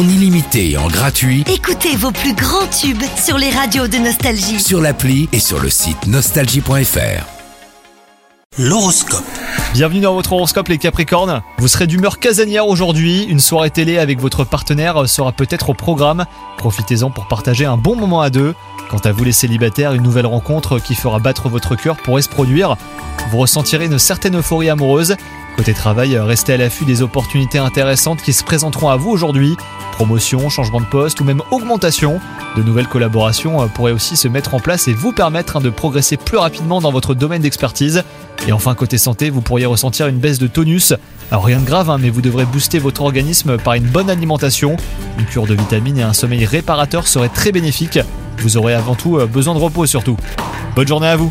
en illimité et en gratuit Écoutez vos plus grands tubes sur les radios de Nostalgie. sur l'appli et sur le site nostalgie.fr. L'horoscope. Bienvenue dans votre horoscope les Capricornes. Vous serez d'humeur casanière aujourd'hui. Une soirée télé avec votre partenaire sera peut-être au programme. Profitez-en pour partager un bon moment à deux. Quant à vous les célibataires, une nouvelle rencontre qui fera battre votre cœur pourrait se produire. Vous ressentirez une certaine euphorie amoureuse. Côté travail, restez à l'affût des opportunités intéressantes qui se présenteront à vous aujourd'hui. Promotion, changement de poste ou même augmentation. De nouvelles collaborations euh, pourraient aussi se mettre en place et vous permettre hein, de progresser plus rapidement dans votre domaine d'expertise. Et enfin, côté santé, vous pourriez ressentir une baisse de tonus. Alors rien de grave, hein, mais vous devrez booster votre organisme par une bonne alimentation. Une cure de vitamines et un sommeil réparateur seraient très bénéfiques. Vous aurez avant tout euh, besoin de repos surtout. Bonne journée à vous